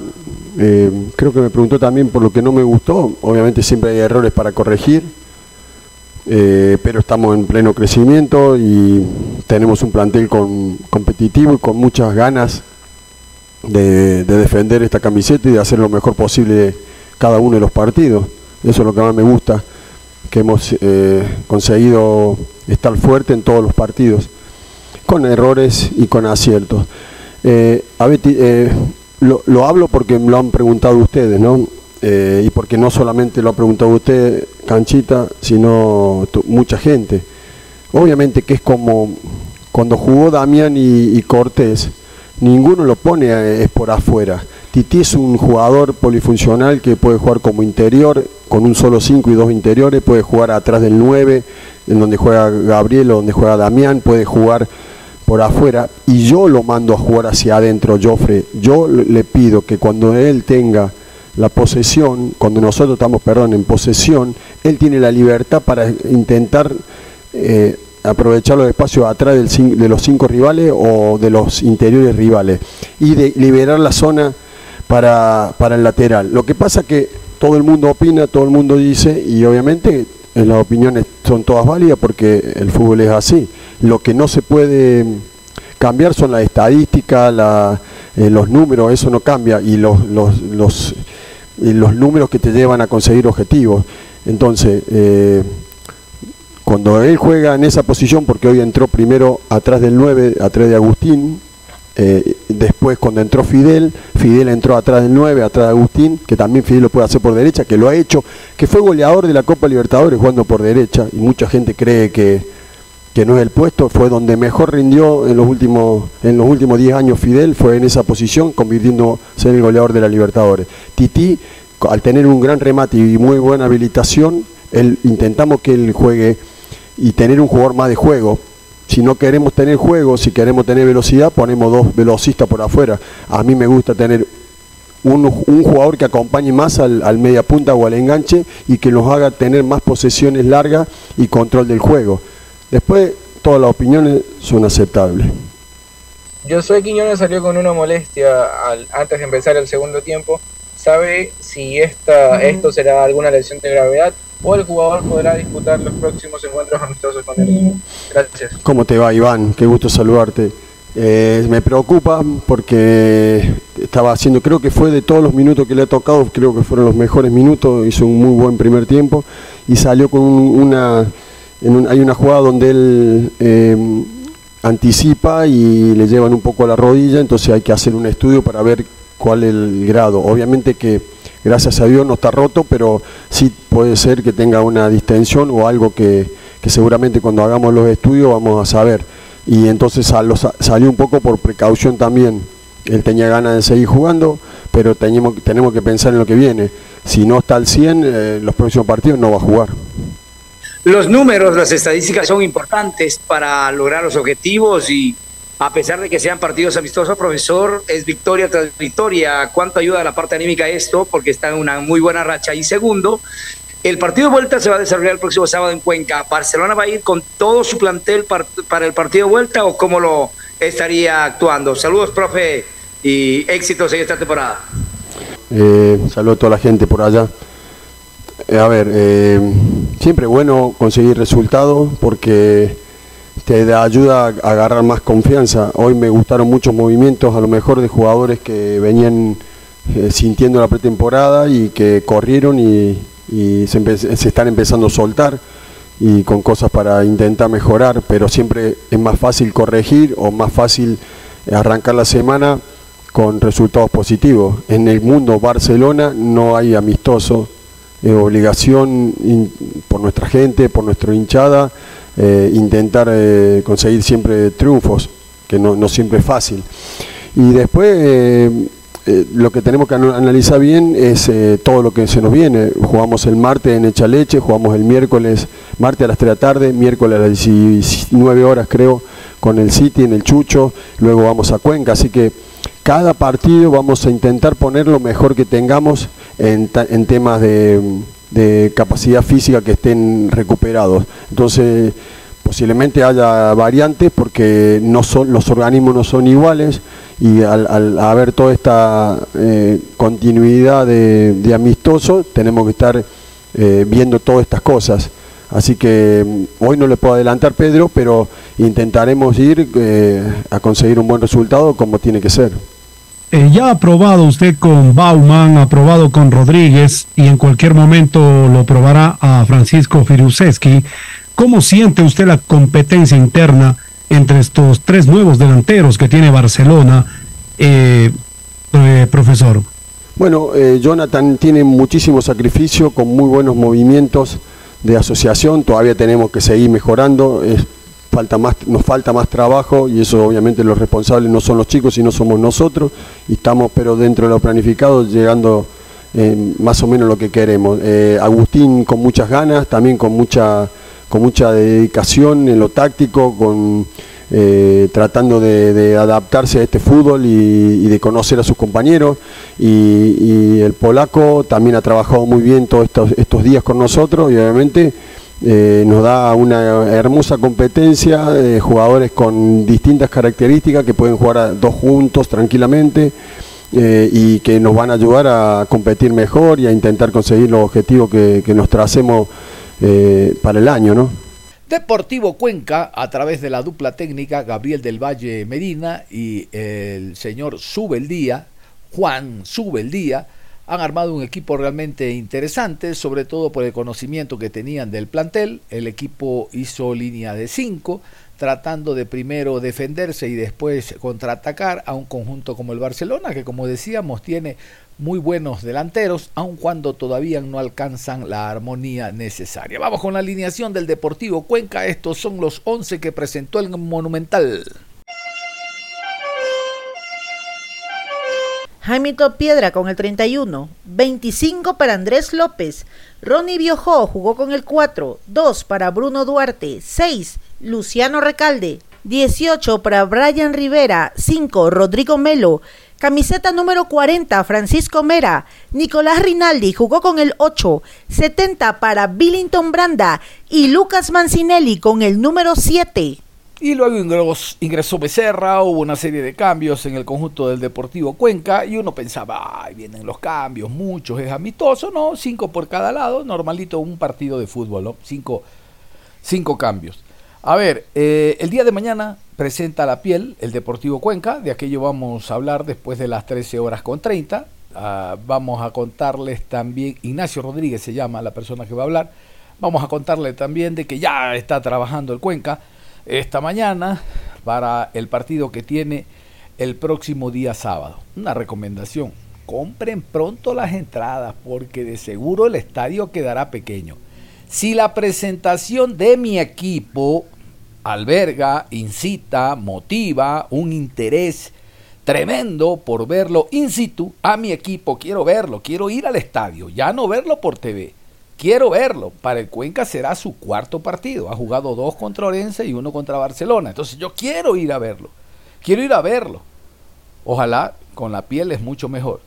Eh, creo que me preguntó también por lo que no me gustó, obviamente siempre hay errores para corregir, eh, pero estamos en pleno crecimiento y tenemos un plantel con, competitivo y con muchas ganas de, de defender esta camiseta y de hacer lo mejor posible cada uno de los partidos. Eso es lo que más me gusta que hemos eh, conseguido estar fuerte en todos los partidos, con errores y con aciertos. Eh, eh, lo, hablo porque me lo han preguntado ustedes, ¿no? y porque no solamente lo ha preguntado usted, Canchita, sino mucha gente. Obviamente que es como cuando jugó Damián y, y Cortés, ninguno lo pone es por afuera. Titi es un jugador polifuncional que puede jugar como interior, con un solo 5 y dos interiores, puede jugar atrás del 9, en donde juega Gabriel o donde juega Damián, puede jugar por afuera y yo lo mando a jugar hacia adentro, Joffre. Yo le pido que cuando él tenga la posesión, cuando nosotros estamos, perdón, en posesión, él tiene la libertad para intentar eh, aprovechar los espacios atrás del, de los cinco rivales o de los interiores rivales y de liberar la zona para, para el lateral. Lo que pasa que todo el mundo opina, todo el mundo dice, y obviamente las opiniones son todas válidas porque el fútbol es así. Lo que no se puede cambiar son las estadísticas, eh, los números, eso no cambia, y los, los, los, los, números que te llevan a conseguir objetivos. Entonces, eh, cuando él juega en esa posición, porque hoy entró primero atrás del 9, atrás de Agustín, eh, después cuando entró Fidel, Fidel entró atrás del 9, atrás de Agustín, que también Fidel lo puede hacer por derecha, que lo ha hecho, que fue goleador de la Copa Libertadores jugando por derecha, y mucha gente cree que, que no es el puesto, fue donde mejor rindió en los últimos en los últimos 10 años Fidel, fue en esa posición, convirtiéndose en el goleador de la Libertadores. Titi, al tener un gran remate y muy buena habilitación, él, intentamos que él juegue y tener un jugador más de juego. Si no queremos tener juego, si queremos tener velocidad, ponemos dos velocistas por afuera. A mí me gusta tener un, jugador que acompañe más al, al media punta o al enganche y que nos haga tener más posesiones largas y control del juego. Después, todas las opiniones son aceptables. Yo soy Quiñones salió con una molestia antes de empezar el segundo tiempo. ¿Sabe si esta, esto será alguna lesión de gravedad o el jugador podrá disputar los próximos encuentros amistosos con el equipo? Gracias. ¿Cómo te va, Iván? Qué gusto saludarte. Eh, me preocupa porque estaba haciendo, creo que fue de todos los minutos que le ha tocado, creo que fueron los mejores minutos, hizo un muy buen primer tiempo y salió con un- una, en un- hay una jugada donde él eh, anticipa y le llevan un poco a la rodilla, entonces hay que hacer un estudio para ver cuál el grado. Obviamente que gracias a Dios no está roto, pero sí puede ser que tenga una distensión o algo que, que seguramente cuando hagamos los estudios vamos a saber. Y entonces salió un poco por precaución también. Él tenía ganas de seguir jugando, pero tenemos, tenemos que pensar en lo que viene. Si no está al 100, eh, los próximos partidos no va a jugar. Los números, las estadísticas son importantes para lograr los objetivos y a pesar de que sean partidos amistosos, profesor, es victoria tras victoria. ¿Cuánto ayuda a la parte anímica esto? Porque está en una muy buena racha. Y segundo, el partido de vuelta se va a desarrollar el próximo sábado en Cuenca. ¿Barcelona va a ir con todo su plantel par- para el partido de vuelta o cómo lo estaría actuando? Saludos, profe, y éxitos en esta temporada. Eh, saludo a toda la gente por allá. Eh, a ver, eh, siempre bueno conseguir resultados porque te da ayuda a agarrar más confianza. Hoy me gustaron muchos movimientos, a lo mejor de jugadores que venían eh, sintiendo la pretemporada y que corrieron y, se, están empezando a soltar y con cosas para intentar mejorar, pero siempre es más fácil corregir o más fácil arrancar la semana con resultados positivos. En el mundo Barcelona no hay amistoso, es obligación por nuestra gente, por nuestra hinchada, eh, intentar eh, conseguir siempre triunfos, que no, no siempre es fácil. Y después eh, eh, lo que tenemos que ana- analizar bien es eh, todo lo que se nos viene. Jugamos el martes en Echaleche, jugamos el miércoles, martes a las 3 de la tarde, miércoles a las 19 horas creo, con el City en el Chucho, luego vamos a Cuenca, así que cada partido vamos a intentar poner lo mejor que tengamos en, en temas de, de capacidad física que estén recuperados. Entonces, posiblemente haya variantes porque no son, los organismos no son iguales y al, al haber toda esta eh, continuidad de, de amistosos tenemos que estar eh, viendo todas estas cosas. Así que mm, hoy no le puedo adelantar Pedro, pero intentaremos ir eh, a conseguir un buen resultado como tiene que ser. Eh, ya ha probado usted con Bauman, ha probado con Rodríguez y en cualquier momento lo probará a Francisco Firuseski. ¿Cómo siente usted la competencia interna entre estos tres nuevos delanteros que tiene Barcelona, eh, eh, profesor? Bueno, eh, Jonathan tiene muchísimo sacrificio con muy buenos movimientos de asociación, todavía tenemos que seguir mejorando, falta más, nos falta más trabajo y eso obviamente los responsables no son los chicos, sino somos nosotros y estamos pero dentro de lo planificado llegando eh, más o menos lo que queremos. Eh, Agustín con muchas ganas, también con mucha, con mucha dedicación en lo táctico, con eh, tratando de, adaptarse a este fútbol y, de conocer a sus compañeros. Y, y el polaco también ha trabajado muy bien todos estos, estos días con nosotros y obviamente eh, nos da una hermosa competencia, de jugadores con distintas características que pueden jugar a dos juntos tranquilamente. eh, y que nos van a ayudar a competir mejor y a intentar conseguir los objetivos que, que nos tracemos eh, para el año, ¿no? Deportivo Cuenca, a través de la dupla técnica Gabriel del Valle Medina y el señor Subeldía, Juan Subeldía, han armado un equipo realmente interesante, sobre todo por el conocimiento que tenían del plantel. El equipo hizo línea de 5, tratando de primero defenderse y después contraatacar a un conjunto como el Barcelona, que como decíamos tiene muy buenos delanteros, aun cuando todavía no alcanzan la armonía necesaria. Vamos con la alineación del Deportivo Cuenca, estos son los 11 que presentó el Monumental. Jaimito Piedra con el 31, 25 para Andrés López, Ronnie Biojó jugó con el 4, 2 para Bruno Duarte, 6 Luciano Recalde, 18 para Brian Rivera, 5 Rodrigo Melo, camiseta número 40 Francisco Mera, Nicolás Rinaldi jugó con el 8, 70 para Billington Branda y Lucas Mancinelli con el número 7. Y luego ingresó, Becerra, hubo una serie de cambios en el conjunto del Deportivo Cuenca y uno pensaba, ay, vienen los cambios, muchos, es amistoso, ¿no? Cinco por cada lado, normalito un partido de fútbol. Cinco, cinco cambios. A ver, eh, el día de mañana presenta la piel el Deportivo Cuenca, de aquello vamos a hablar después de las 13 horas con 30. Ah, vamos a contarles también, Ignacio Rodríguez se llama la persona que va a hablar, vamos a contarle también de que ya está trabajando el Cuenca esta mañana para el partido que tiene el próximo día sábado. Una recomendación, compren pronto las entradas porque de seguro el estadio quedará pequeño. Si la presentación de mi equipo alberga, incita, motiva un interés tremendo por verlo in situ a mi equipo, quiero verlo, quiero ir al estadio, ya no verlo por TV Quiero verlo. Para el Cuenca será su cuarto partido. Ha jugado dos contra Orense y uno contra Barcelona. Entonces yo quiero ir a verlo. Quiero ir a verlo. Ojalá con la piel es mucho mejor.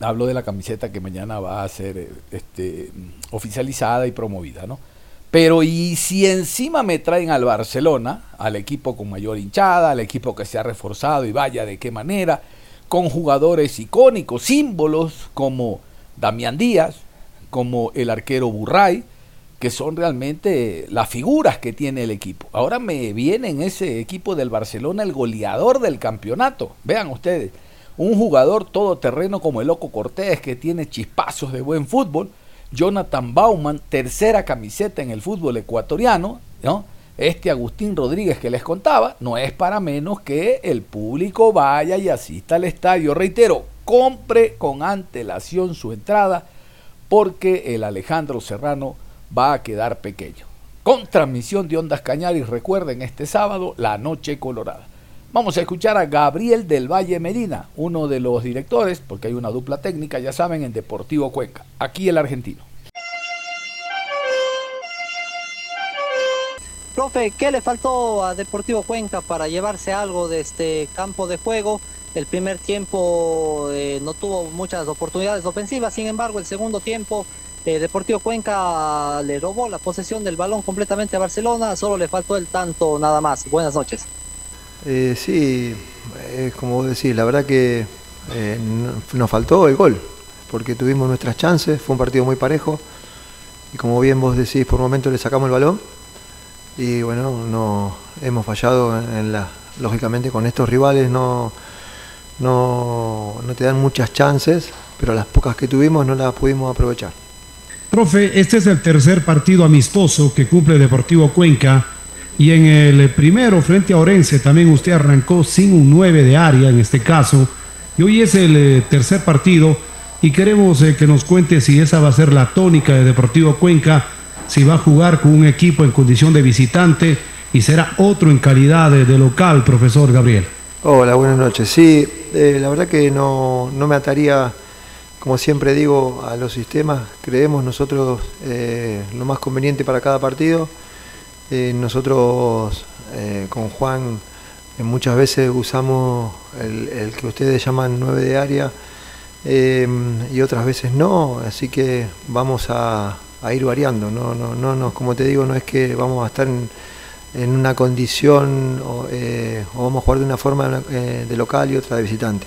Hablo de la camiseta que mañana va a ser eh, este, oficializada y promovida, ¿no? Pero y si encima me traen al Barcelona, al equipo con mayor hinchada, al equipo que se ha reforzado y vaya de qué manera, con jugadores icónicos, símbolos como Damián Díaz, como el arquero Burray, que son realmente las figuras que tiene el equipo. Ahora me viene en ese equipo del Barcelona el goleador del campeonato. Vean ustedes, un jugador todoterreno como el Loco Cortés, que tiene chispazos de buen fútbol. Jonathan Bauman, tercera camiseta en el fútbol ecuatoriano, ¿no? Este Agustín Rodríguez que les contaba, no es para menos que el público vaya y asista al estadio. Reitero, compre con antelación su entrada porque el Alejandro Serrano va a quedar pequeño. Con transmisión de Ondas Cañaris, recuerden este sábado, la Noche Colorada. Vamos a escuchar a Gabriel del Valle Medina, uno de los directores, porque hay una dupla técnica, ya saben, en Deportivo Cuenca. Aquí el argentino. Profe, ¿qué le faltó a Deportivo Cuenca para llevarse algo de este campo de juego? El primer tiempo eh, no tuvo muchas oportunidades ofensivas, sin embargo el segundo tiempo eh, Deportivo Cuenca le robó la posesión del balón completamente a Barcelona, solo le faltó el tanto nada más. Buenas noches. Eh, sí, como vos decís, la verdad que nos faltó el gol, porque tuvimos nuestras chances, fue un partido muy parejo y como bien vos decís, por momentos le sacamos el balón y bueno, no hemos fallado en la, lógicamente con estos rivales no no, no te dan muchas chances, pero las pocas que tuvimos no las pudimos aprovechar. Profe, este es el tercer partido amistoso que cumple Deportivo Cuenca y en el primero frente a Orense también usted arrancó sin un 9 de área en este caso y hoy es el eh, tercer partido y queremos eh, que nos cuente si esa va a ser la tónica de Deportivo Cuenca, si va a jugar con un equipo en condición de visitante y será otro en calidad de local, profesor Gabriel. Hola, buenas noches. Sí, eh, la verdad que no, me ataría, como siempre digo, a los sistemas. Creemos nosotros eh, lo más conveniente para cada partido. Eh, nosotros con Juan muchas veces usamos el, que ustedes llaman 9 de área y otras veces no, así que vamos a, ir variando. No, no, no, no, como te digo, no es que vamos a estar en en una condición eh, o, vamos a jugar de una forma eh, de local y otra de visitante.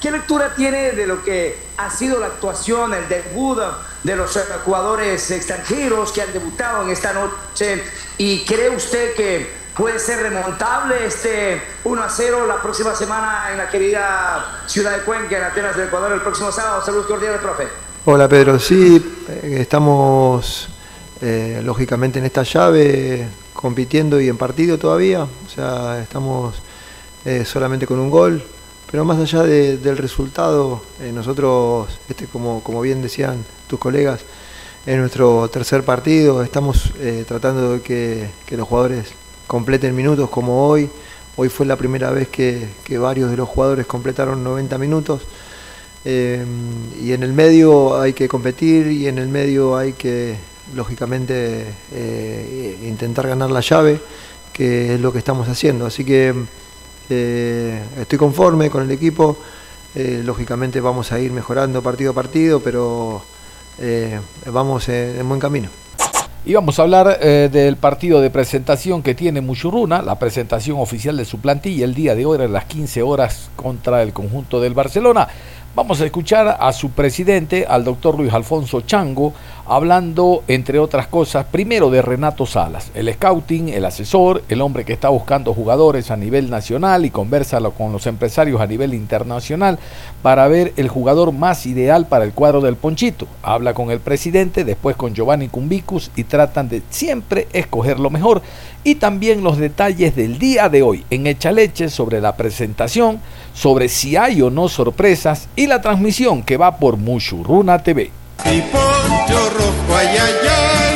¿Qué lectura tiene de lo que ha sido la actuación, el debut de los jugadores extranjeros que han debutado en esta noche? ¿Y cree usted que puede ser remontable este 1 a 0 la próxima semana en la querida ciudad de Cuenca, en Atenas del Ecuador, el próximo sábado? Saludos cordiales, profe. Hola Pedro, sí, eh, estamos lógicamente en esta llave compitiendo y en partido todavía, o sea, estamos eh, solamente con un gol, pero más allá de- del resultado, eh, nosotros, este, como, como bien decían tus colegas, en nuestro tercer partido estamos eh, tratando de que, que los jugadores completen minutos como hoy. Hoy fue la primera vez que, que varios de los jugadores completaron 90 minutos. Y en el medio hay que competir y en el medio hay que, lógicamente, eh, intentar ganar la llave, que es lo que estamos haciendo. Así que eh, estoy conforme con el equipo. Eh, lógicamente vamos a ir mejorando partido a partido, pero vamos en, en buen camino. Y vamos a hablar del partido de presentación que tiene Muchurruna, la presentación oficial de su plantilla el día de hoy a las 15 horas contra el conjunto del Barcelona. Vamos a escuchar a su presidente, al doctor Luis Alfonso Chango, hablando, entre otras cosas, primero de Renato Salas, el scouting, el asesor, el hombre que está buscando jugadores a nivel nacional y conversa con los empresarios a nivel internacional para ver el jugador más ideal para el cuadro del Ponchito. Habla con el presidente, después con Giovanni Cumbicus y tratan de siempre escoger lo mejor. Y también los detalles del día de hoy en Echaleche sobre la presentación, sobre si hay o no sorpresas y la transmisión que va por Mushuruna TV.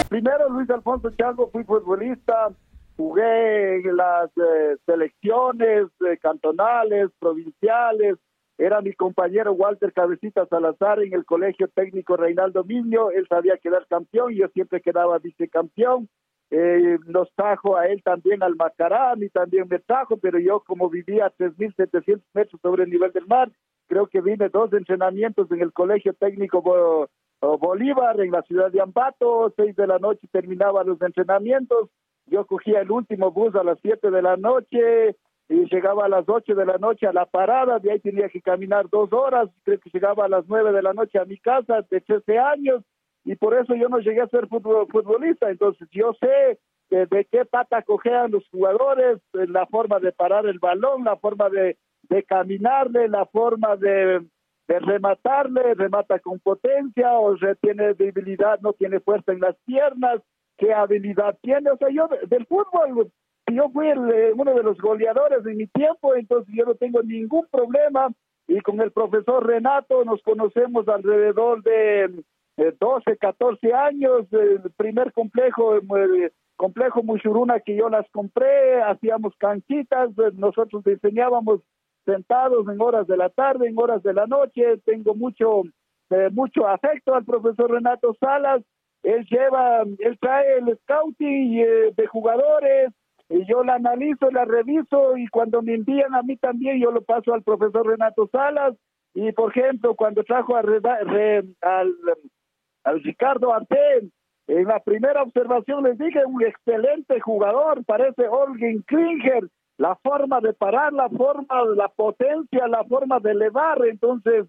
Primero, Luis Alfonso Chango, fui futbolista, jugué en las eh, selecciones eh, cantonales, provinciales, era mi compañero Walter Cabecita Salazar en el Colegio Técnico Reinaldo Miño, él sabía quedar campeón, yo siempre quedaba vicecampeón, eh, nos trajo a él también al Macará, a mí también me trajo, pero yo como vivía a 3.700 metros sobre el nivel del mar, creo que vine dos entrenamientos en el Colegio Técnico Bolívar, en la ciudad de Ambato, seis de la noche terminaba los entrenamientos, yo cogía el último bus a las siete de la noche y llegaba a las ocho de la noche a la parada, de ahí tenía que caminar dos horas, creo que llegaba a las nueve de la noche a mi casa de 13 años, y por eso yo no llegué a ser futbol- futbolista. Entonces yo sé de, de qué pata cojean los jugadores, eh, la forma de parar el balón, la forma de, de caminarle, la forma de, de rematarle, remata con potencia o tiene debilidad, no tiene fuerza en las piernas, qué habilidad tiene. O sea, yo de- del fútbol, yo fui el, eh, uno de los goleadores de mi tiempo, entonces yo no tengo ningún problema. Y con el profesor Renato nos conocemos alrededor de eh, 12, 14 años, el primer complejo, eh, complejo Mushuruna que yo las compré, hacíamos canchitas, eh, nosotros diseñábamos sentados en horas de la tarde, en horas de la noche, tengo mucho, eh, mucho afecto al profesor Renato Salas, él lleva, él trae el scouting eh, de jugadores, y yo la analizo, la reviso y cuando me envían a mí también yo lo paso al profesor Renato Salas. Y por ejemplo cuando trajo a Re- al, al Ricardo Arte en la primera observación les dije un excelente jugador parece Olgin Klinger la forma de parar la forma la potencia la forma de elevar entonces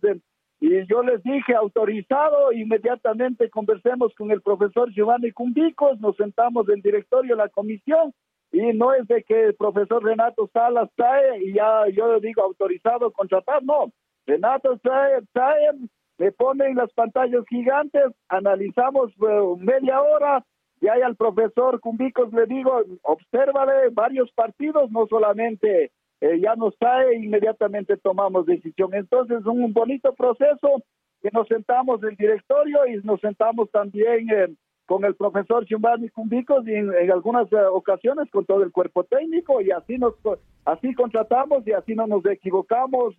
y yo les dije autorizado inmediatamente conversemos con el profesor Giovanni Cumbicos nos sentamos el directorio la comisión y no es de que el profesor Renato Salas trae y ya yo digo autorizado contratar, no. Renato trae, trae, me pone en las pantallas gigantes, analizamos eh, media hora, y ahí al profesor Cumbicos le digo, obsérvale varios partidos, no solamente eh, ya nos trae, inmediatamente tomamos decisión. Entonces, un bonito proceso que nos sentamos el directorio y nos sentamos también eh, con el profesor Giovanni Cumbicos y en, en algunas eh, ocasiones con todo el cuerpo técnico y así nos así contratamos y así no nos equivocamos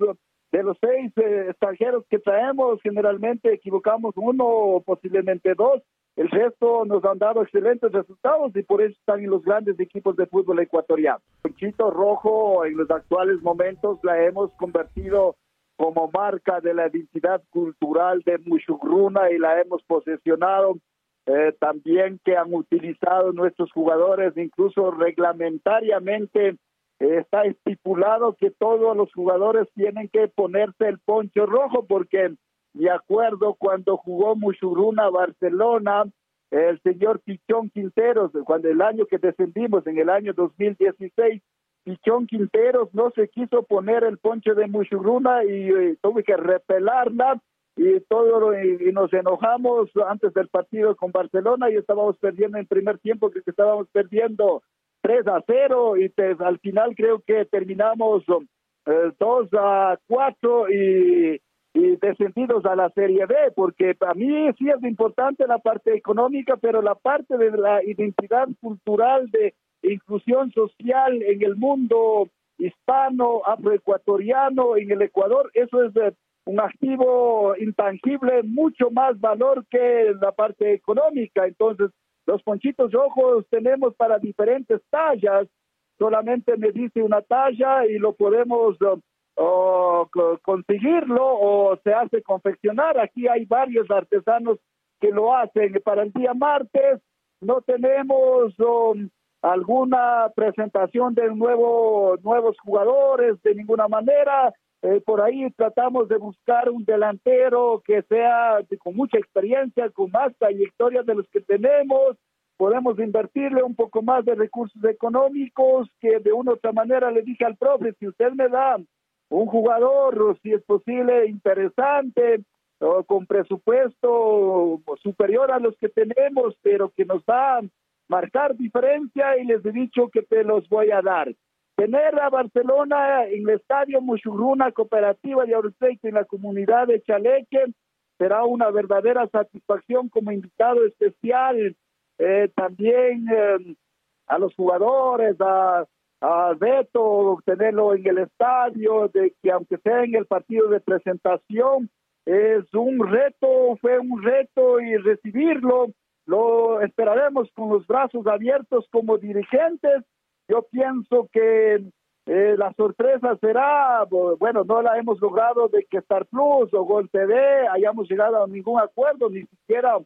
de los seis eh, extranjeros que traemos generalmente equivocamos uno o posiblemente dos el resto nos han dado excelentes resultados y por eso están en los grandes equipos de fútbol ecuatoriano. Ponchito Rojo en los actuales momentos la hemos convertido como marca de la identidad cultural de Mushugruna y la hemos posesionado eh, también que han utilizado nuestros jugadores, incluso reglamentariamente eh, está estipulado que todos los jugadores tienen que ponerse el poncho rojo porque me acuerdo cuando jugó Mushuruna Barcelona, el señor Pichón Quinteros, cuando el año que descendimos, en el año 2016, Pichón Quinteros no se quiso poner el poncho de Mushuruna y eh, tuve que repelarla y todo y, y nos enojamos antes del partido con Barcelona y estábamos perdiendo en primer tiempo, que estábamos perdiendo 3 a 0 y pues, al final creo que terminamos eh, 2 a 4 y, y descendidos a la Serie B, porque para mí sí es importante la parte económica, pero la parte de la identidad cultural de inclusión social en el mundo hispano, afroecuatoriano, en el Ecuador, eso es eh, un activo intangible, mucho más valor que la parte económica. Entonces, los ponchitos rojos tenemos para diferentes tallas, solamente me dice una talla y lo podemos uh, o co- conseguirlo o se hace confeccionar. Aquí hay varios artesanos que lo hacen. Para el día martes no tenemos um, alguna presentación de nuevo, nuevos jugadores de ninguna manera. Eh, por ahí tratamos de buscar un delantero que sea con mucha experiencia, con más trayectoria de los que tenemos. Podemos invertirle un poco más de recursos económicos que de una u otra manera le dije al profe, si usted me da un jugador, si es posible, interesante, o con presupuesto superior a los que tenemos, pero que nos va a marcar diferencia y les he dicho que te los voy a dar. Tener a Barcelona en el estadio Mushuruna Cooperativa de Auruspeito en la comunidad de Chaleque será una verdadera satisfacción como invitado especial. Eh, también eh, a los jugadores, a, a Beto, tenerlo en el estadio, de que aunque sea en el partido de presentación, es un reto, fue un reto y recibirlo lo esperaremos con los brazos abiertos como dirigentes. Yo pienso que eh, la sorpresa será, bueno, no la hemos logrado de que Star Plus o Gol TV hayamos llegado a ningún acuerdo, ni siquiera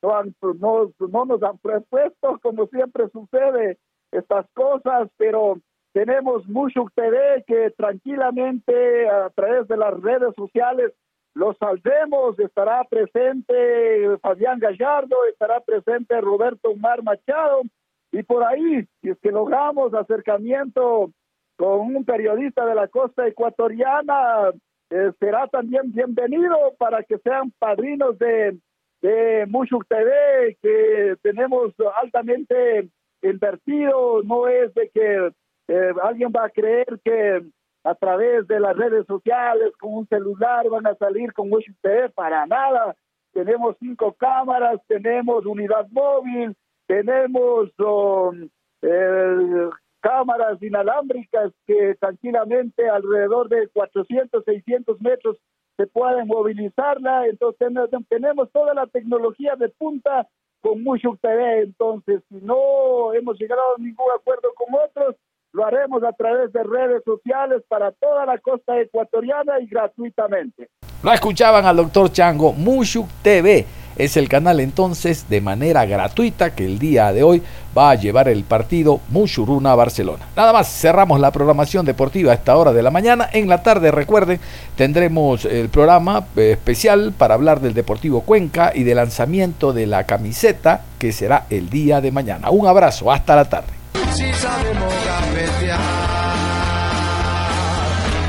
no nos han propuesto, como siempre sucede, estas cosas, pero tenemos mucho TV que tranquilamente a través de las redes sociales lo saldremos, estará presente Fabián Gallardo, estará presente Roberto Omar Machado, y por ahí, si es que logramos acercamiento con un periodista de la costa ecuatoriana, eh, será también bienvenido para que sean padrinos de, de Mushuk TV, que tenemos altamente invertido, no es de que eh, alguien va a creer que a través de las redes sociales, con un celular, van a salir con Mushuk TV, para nada. Tenemos cinco cámaras, tenemos unidad móvil, tenemos um, eh, cámaras inalámbricas que tranquilamente alrededor de 400, 600 metros se pueden movilizarla. Entonces ten- tenemos toda la tecnología de punta con Mushuk TV. Entonces, si no hemos llegado a ningún acuerdo con otros, lo haremos a través de redes sociales para toda la costa ecuatoriana y gratuitamente. Lo escuchaban al doctor Chango. Mushuk TV es el canal entonces de manera gratuita que el día de hoy va a llevar el partido Mushuruna Barcelona. Nada más, cerramos la programación deportiva a esta hora de la mañana. En la tarde, recuerden, tendremos el programa eh, especial para hablar del Deportivo Cuenca y del lanzamiento de la camiseta que será el día de mañana. Un abrazo, hasta la tarde. Si sabemos gambetear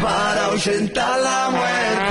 para ahuyentar la muerte.